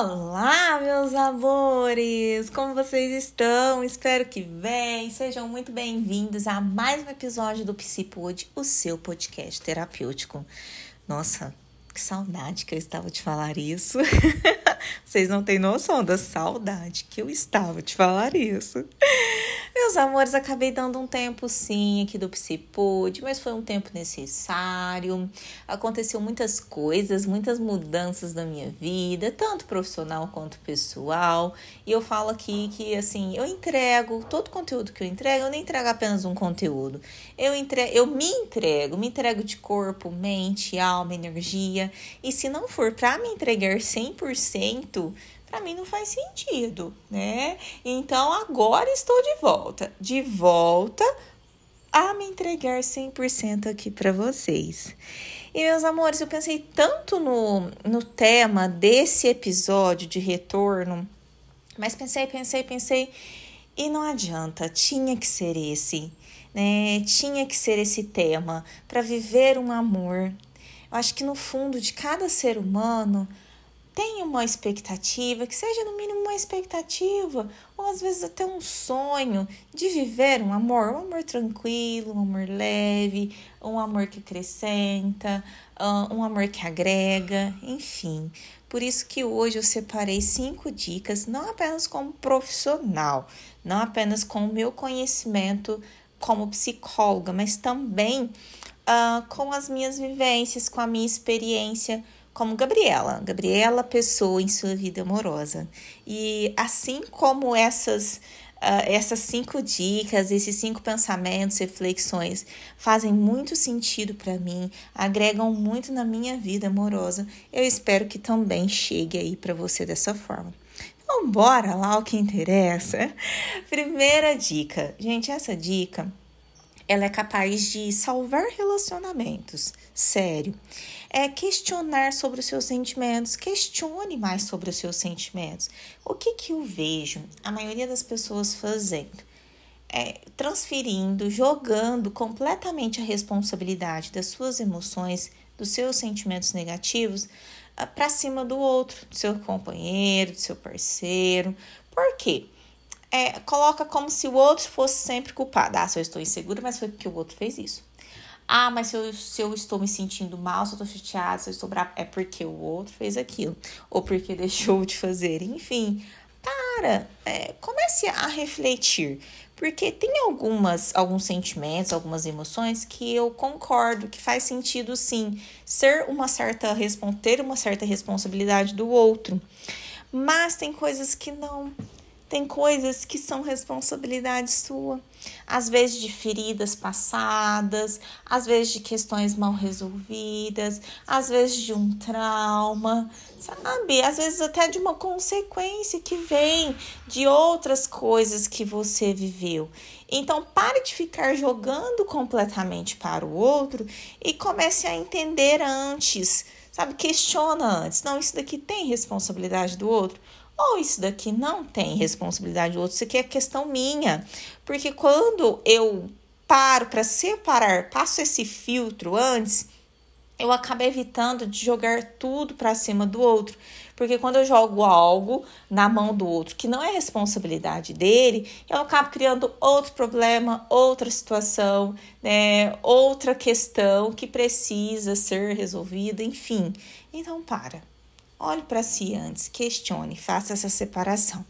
Olá, meus amores! Como vocês estão? Espero que bem. Sejam muito bem-vindos a mais um episódio do Psipod, o seu podcast terapêutico. Nossa, que saudade que eu estava de falar isso. Vocês não têm noção da saudade que eu estava de falar isso. Meus amores, acabei dando um tempo sim aqui do Psipod, mas foi um tempo necessário. Aconteceu muitas coisas, muitas mudanças na minha vida, tanto profissional quanto pessoal. E eu falo aqui que assim, eu entrego todo o conteúdo que eu entrego, eu nem entrego apenas um conteúdo. Eu entrego, eu me entrego, me entrego de corpo, mente, alma, energia. E se não for para me entregar 100%, para mim não faz sentido, né? Então agora estou de volta, de volta a me entregar 100% aqui para vocês. E meus amores, eu pensei tanto no, no tema desse episódio de retorno, mas pensei, pensei, pensei, e não adianta, tinha que ser esse, né? Tinha que ser esse tema para viver um amor. Eu acho que no fundo de cada ser humano tenha uma expectativa, que seja no mínimo uma expectativa, ou às vezes até um sonho de viver um amor, um amor tranquilo, um amor leve, um amor que acrescenta, ah, um amor que agrega, enfim. Por isso que hoje eu separei cinco dicas, não apenas como profissional, não apenas com o meu conhecimento como psicóloga, mas também uh, com as minhas vivências, com a minha experiência como Gabriela, Gabriela Pessoa em sua vida amorosa. E assim como essas Uh, essas cinco dicas, esses cinco pensamentos, reflexões fazem muito sentido para mim, agregam muito na minha vida amorosa. Eu espero que também chegue aí para você dessa forma. Então, bora lá o que interessa. Primeira dica, gente, essa dica ela é capaz de salvar relacionamentos. Sério. É questionar sobre os seus sentimentos. Questione mais sobre os seus sentimentos. O que, que eu vejo a maioria das pessoas fazendo? É, transferindo, jogando completamente a responsabilidade das suas emoções, dos seus sentimentos negativos ah, para cima do outro, do seu companheiro, do seu parceiro. Por quê? é, coloca como se o outro fosse sempre culpado. Ah, eu estou insegura, mas foi porque o outro fez isso. Ah, mas se eu, se eu estou me sentindo mal, se eu estou chateada, se eu estou brava, é porque o outro fez aquilo. Ou porque deixou de fazer. Enfim, para. É, comece a refletir. Porque tem algumas, alguns sentimentos, algumas emoções que eu concordo que faz sentido sim ser uma certa ter uma certa responsabilidade do outro. Mas tem coisas que não. Tem coisas que são responsabilidade sua, às vezes de feridas passadas, às vezes de questões mal resolvidas, às vezes de um trauma, sabe? Às vezes até de uma consequência que vem de outras coisas que você viveu. Então, pare de ficar jogando completamente para o outro e comece a entender antes, sabe? Questiona antes. Não, isso daqui tem responsabilidade do outro ou isso daqui não tem responsabilidade do outro, isso aqui é questão minha. Porque quando eu paro para separar, passo esse filtro antes, eu acabo evitando de jogar tudo para cima do outro. Porque quando eu jogo algo na mão do outro que não é responsabilidade dele, eu acabo criando outro problema, outra situação, né, outra questão que precisa ser resolvida, enfim. Então para. Olhe para si antes, questione, faça essa separação.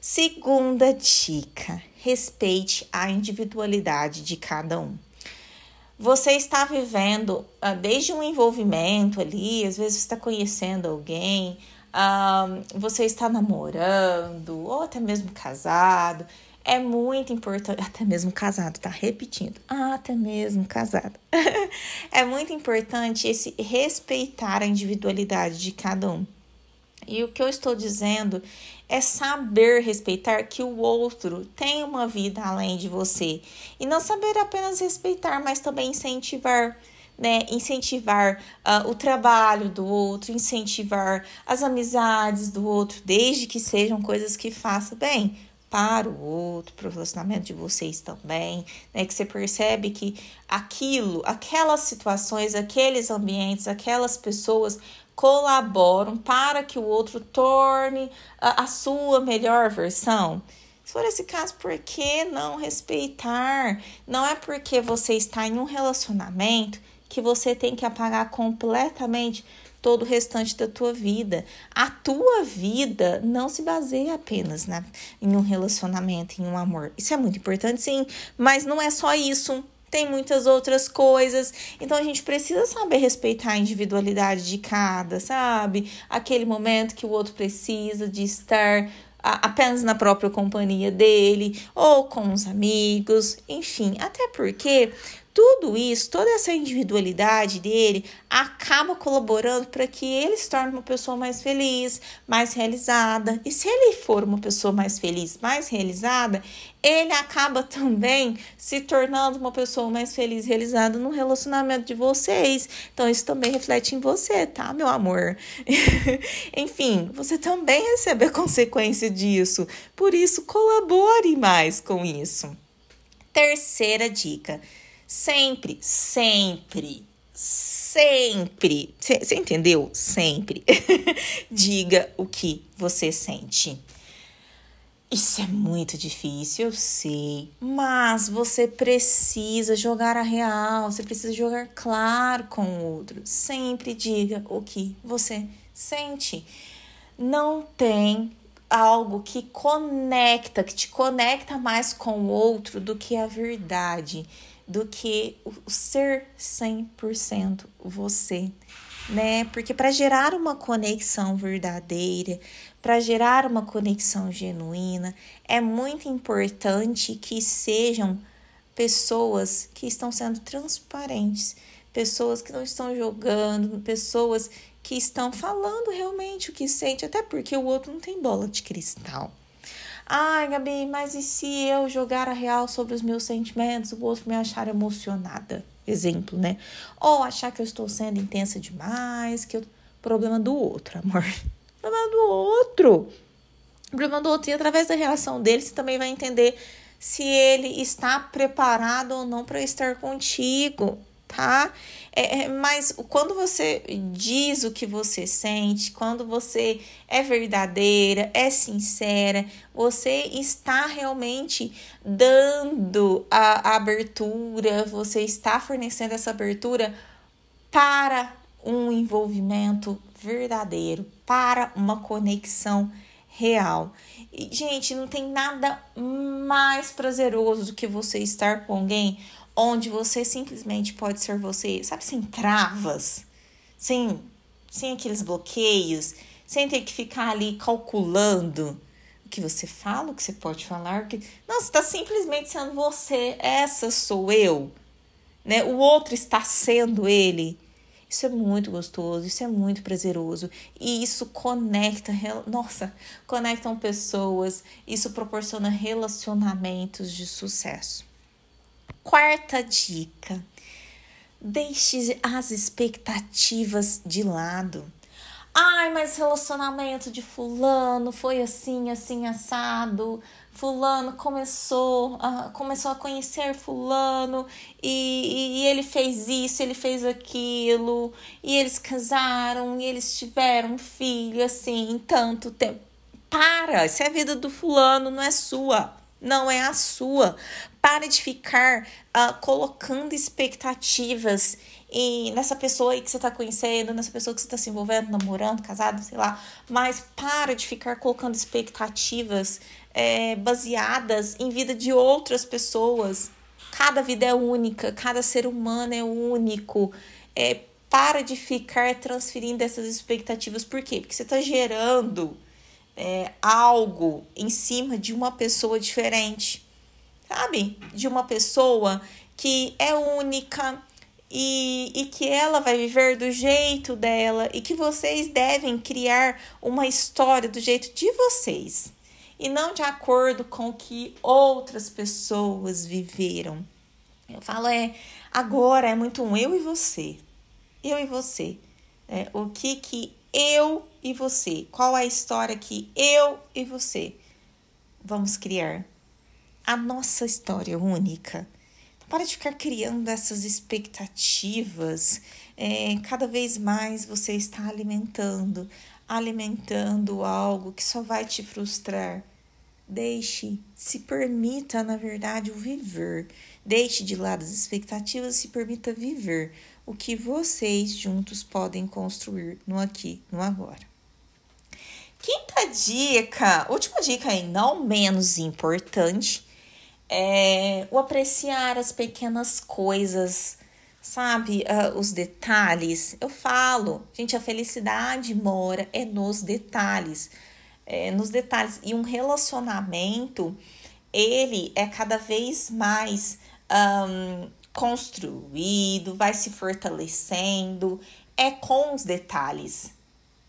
Segunda dica: respeite a individualidade de cada um. Você está vivendo uh, desde um envolvimento ali, às vezes está conhecendo alguém, uh, você está namorando, ou até mesmo casado, é muito importante, até mesmo casado, tá repetindo, até mesmo casado. é muito importante esse respeitar a individualidade de cada um. E o que eu estou dizendo é saber respeitar que o outro tem uma vida além de você. E não saber apenas respeitar, mas também incentivar. Né, incentivar uh, o trabalho do outro, incentivar as amizades do outro, desde que sejam coisas que façam bem para o outro, para o relacionamento de vocês também, né? Que você percebe que aquilo, aquelas situações, aqueles ambientes, aquelas pessoas colaboram para que o outro torne a, a sua melhor versão. Se for esse caso, por que não respeitar? Não é porque você está em um relacionamento que você tem que apagar completamente todo o restante da tua vida. A tua vida não se baseia apenas na, em um relacionamento, em um amor. Isso é muito importante, sim, mas não é só isso. Tem muitas outras coisas. Então a gente precisa saber respeitar a individualidade de cada, sabe? Aquele momento que o outro precisa de estar apenas na própria companhia dele ou com os amigos, enfim, até porque tudo isso, toda essa individualidade dele acaba colaborando para que ele se torne uma pessoa mais feliz, mais realizada. E se ele for uma pessoa mais feliz, mais realizada, ele acaba também se tornando uma pessoa mais feliz, realizada no relacionamento de vocês. Então isso também reflete em você, tá, meu amor? Enfim, você também recebe a consequência disso. Por isso, colabore mais com isso. Terceira dica Sempre, sempre, sempre. Você entendeu? Sempre. Diga o que você sente. Isso é muito difícil, eu sei, mas você precisa jogar a real, você precisa jogar claro com o outro. Sempre diga o que você sente. Não tem algo que conecta, que te conecta mais com o outro do que a verdade do que o ser 100% você, né? Porque para gerar uma conexão verdadeira, para gerar uma conexão genuína, é muito importante que sejam pessoas que estão sendo transparentes, pessoas que não estão jogando, pessoas que estão falando realmente o que sente, até porque o outro não tem bola de cristal. Ai, Gabi, mas e se eu jogar a real sobre os meus sentimentos, o outro me achar emocionada? Exemplo, né? Ou achar que eu estou sendo intensa demais, que eu. Problema do outro, amor. Problema do outro. Problema do outro. E através da reação dele, você também vai entender se ele está preparado ou não para estar contigo tá? É, é, mas quando você diz o que você sente, quando você é verdadeira, é sincera, você está realmente dando a, a abertura, você está fornecendo essa abertura para um envolvimento verdadeiro, para uma conexão real. E, gente, não tem nada mais prazeroso do que você estar com alguém onde você simplesmente pode ser você, sabe, sem travas, sem, sem aqueles bloqueios, sem ter que ficar ali calculando o que você fala, o que você pode falar, o que... não, você está simplesmente sendo você, essa sou eu, né? O outro está sendo ele. Isso é muito gostoso, isso é muito prazeroso e isso conecta, nossa, conectam pessoas, isso proporciona relacionamentos de sucesso. Quarta dica: deixe as expectativas de lado. Ai, mas relacionamento de fulano foi assim, assim assado. Fulano começou a, começou a conhecer fulano e, e ele fez isso, ele fez aquilo, e eles casaram e eles tiveram um filho assim em tanto tempo. Para, se é a vida do fulano, não é sua não é a sua. Pare de ficar uh, colocando expectativas em, nessa pessoa aí que você está conhecendo, nessa pessoa que você está se envolvendo, namorando, casado, sei lá. Mas para de ficar colocando expectativas é, baseadas em vida de outras pessoas. Cada vida é única, cada ser humano é único. É, para de ficar transferindo essas expectativas. Por quê? Porque você está gerando é, algo em cima de uma pessoa diferente, sabe? De uma pessoa que é única e, e que ela vai viver do jeito dela e que vocês devem criar uma história do jeito de vocês e não de acordo com o que outras pessoas viveram. Eu falo é agora é muito um eu e você, eu e você. É, o que que eu e você? Qual é a história que eu e você vamos criar? A nossa história única. Para de ficar criando essas expectativas. É, cada vez mais você está alimentando, alimentando algo que só vai te frustrar. Deixe, se permita, na verdade, o viver. Deixe de lado as expectativas e se permita viver o que vocês juntos podem construir no aqui, no agora. Quinta dica, última dica aí, não menos importante, é o apreciar as pequenas coisas, sabe? Uh, os detalhes. Eu falo, gente, a felicidade mora é nos detalhes. É, nos detalhes. E um relacionamento, ele é cada vez mais um, construído, vai se fortalecendo, é com os detalhes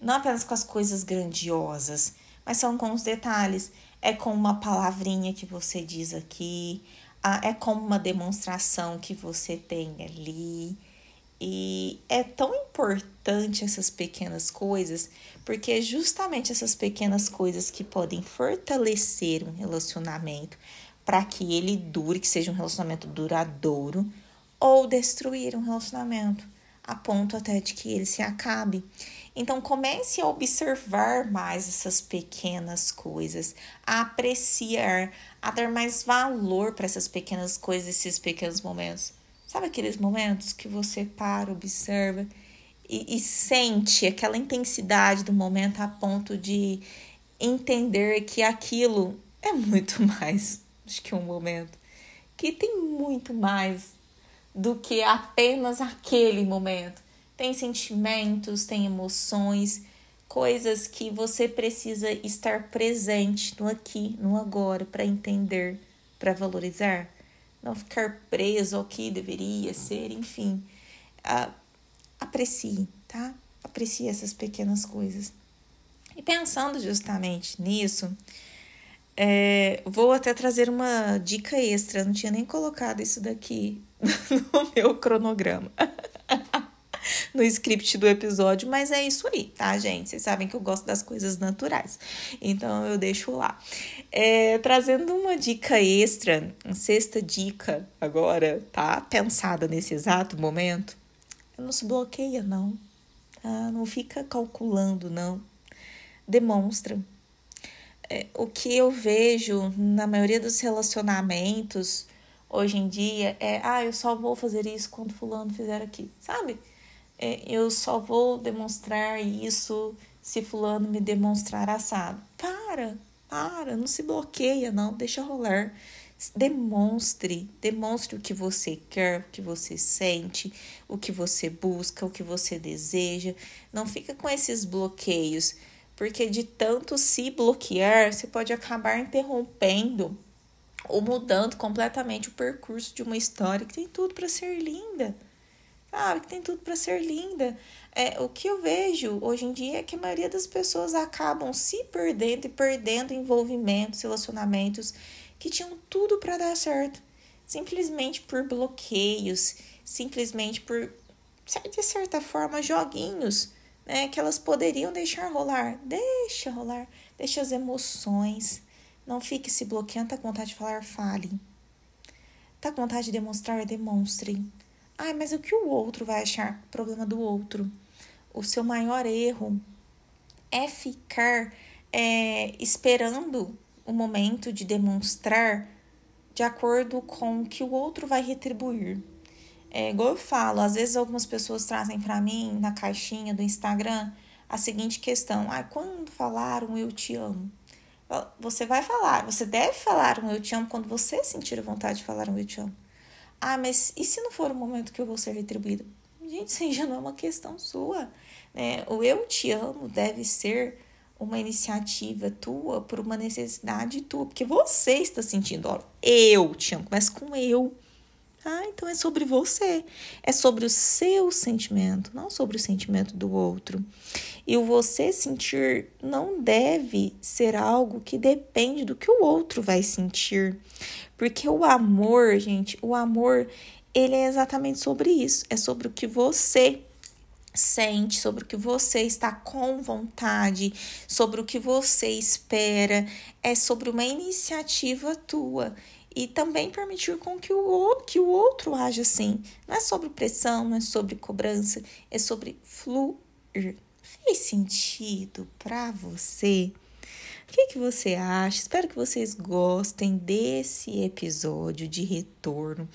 não apenas com as coisas grandiosas, mas são com os detalhes. É com uma palavrinha que você diz aqui, é com uma demonstração que você tem ali. E é tão importante essas pequenas coisas, porque é justamente essas pequenas coisas que podem fortalecer um relacionamento para que ele dure, que seja um relacionamento duradouro, ou destruir um relacionamento a ponto até de que ele se acabe. Então comece a observar mais essas pequenas coisas, a apreciar, a dar mais valor para essas pequenas coisas, esses pequenos momentos. Sabe aqueles momentos que você para, observa e, e sente aquela intensidade do momento a ponto de entender que aquilo é muito mais do que um momento, que tem muito mais do que apenas aquele momento tem sentimentos, tem emoções, coisas que você precisa estar presente no aqui, no agora, para entender, para valorizar. Não ficar preso ao que deveria ser, enfim. Uh, aprecie, tá? Aprecie essas pequenas coisas. E pensando justamente nisso, é, vou até trazer uma dica extra. Não tinha nem colocado isso daqui no meu cronograma. no script do episódio, mas é isso aí, tá, gente? Vocês sabem que eu gosto das coisas naturais, então eu deixo lá. É, trazendo uma dica extra, uma sexta dica agora, tá? Pensada nesse exato momento. Não se bloqueia, não. Tá? Não fica calculando, não. Demonstra. É, o que eu vejo na maioria dos relacionamentos hoje em dia é, ah, eu só vou fazer isso quando fulano fizer aqui, sabe? É, eu só vou demonstrar isso se fulano me demonstrar assado. Para, para, não se bloqueia, não, deixa rolar. Demonstre, demonstre o que você quer, o que você sente, o que você busca, o que você deseja. Não fica com esses bloqueios, porque de tanto se bloquear, você pode acabar interrompendo ou mudando completamente o percurso de uma história que tem tudo para ser linda sabe? Que tem tudo para ser linda. É, o que eu vejo hoje em dia é que a maioria das pessoas acabam se perdendo e perdendo envolvimentos, relacionamentos que tinham tudo para dar certo, simplesmente por bloqueios, simplesmente por, de certa forma, joguinhos, né? Que elas poderiam deixar rolar. Deixa rolar, deixa as emoções. Não fique se bloqueando, tá com vontade de falar, fale. Tá com vontade de demonstrar, demonstre. Ai, mas o que o outro vai achar? Problema do outro. O seu maior erro é ficar é, esperando o momento de demonstrar de acordo com o que o outro vai retribuir. É, igual eu falo, às vezes algumas pessoas trazem para mim na caixinha do Instagram a seguinte questão: ah, quando falaram eu te amo? Você vai falar, você deve falar um eu te amo quando você sentir vontade de falar um eu te amo. Ah, mas e se não for o momento que eu vou ser retribuída? Gente, isso já não é uma questão sua. Né? O eu te amo deve ser uma iniciativa tua por uma necessidade tua, porque você está sentindo, ó, eu te amo, começa com eu. Ah, então é sobre você, é sobre o seu sentimento, não sobre o sentimento do outro. E o você sentir não deve ser algo que depende do que o outro vai sentir. Porque o amor, gente, o amor, ele é exatamente sobre isso. É sobre o que você sente, sobre o que você está com vontade, sobre o que você espera, é sobre uma iniciativa tua. E também permitir com que o, que o outro haja assim. Não é sobre pressão, não é sobre cobrança, é sobre fluir. Fez sentido para você? O que, que você acha? Espero que vocês gostem desse episódio de retorno.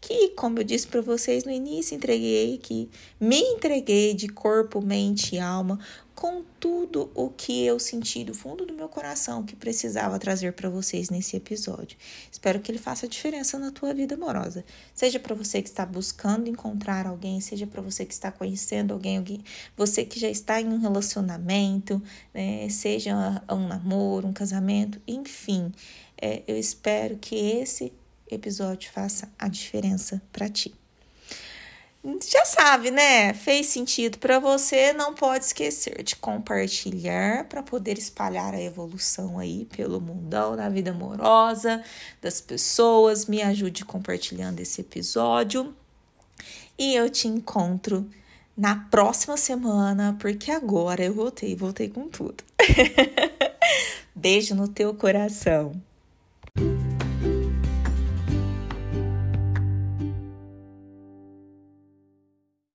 Que, como eu disse para vocês no início, entreguei que me entreguei de corpo, mente e alma com tudo o que eu senti do fundo do meu coração que precisava trazer para vocês nesse episódio. Espero que ele faça diferença na tua vida amorosa. Seja para você que está buscando encontrar alguém, seja para você que está conhecendo alguém, alguém, você que já está em um relacionamento, né, seja um namoro, um casamento, enfim. É, eu espero que esse episódio faça a diferença para ti já sabe, né? Fez sentido para você, não pode esquecer de compartilhar para poder espalhar a evolução aí pelo mundão, na vida amorosa das pessoas. Me ajude compartilhando esse episódio. E eu te encontro na próxima semana, porque agora eu voltei, voltei com tudo. Beijo no teu coração.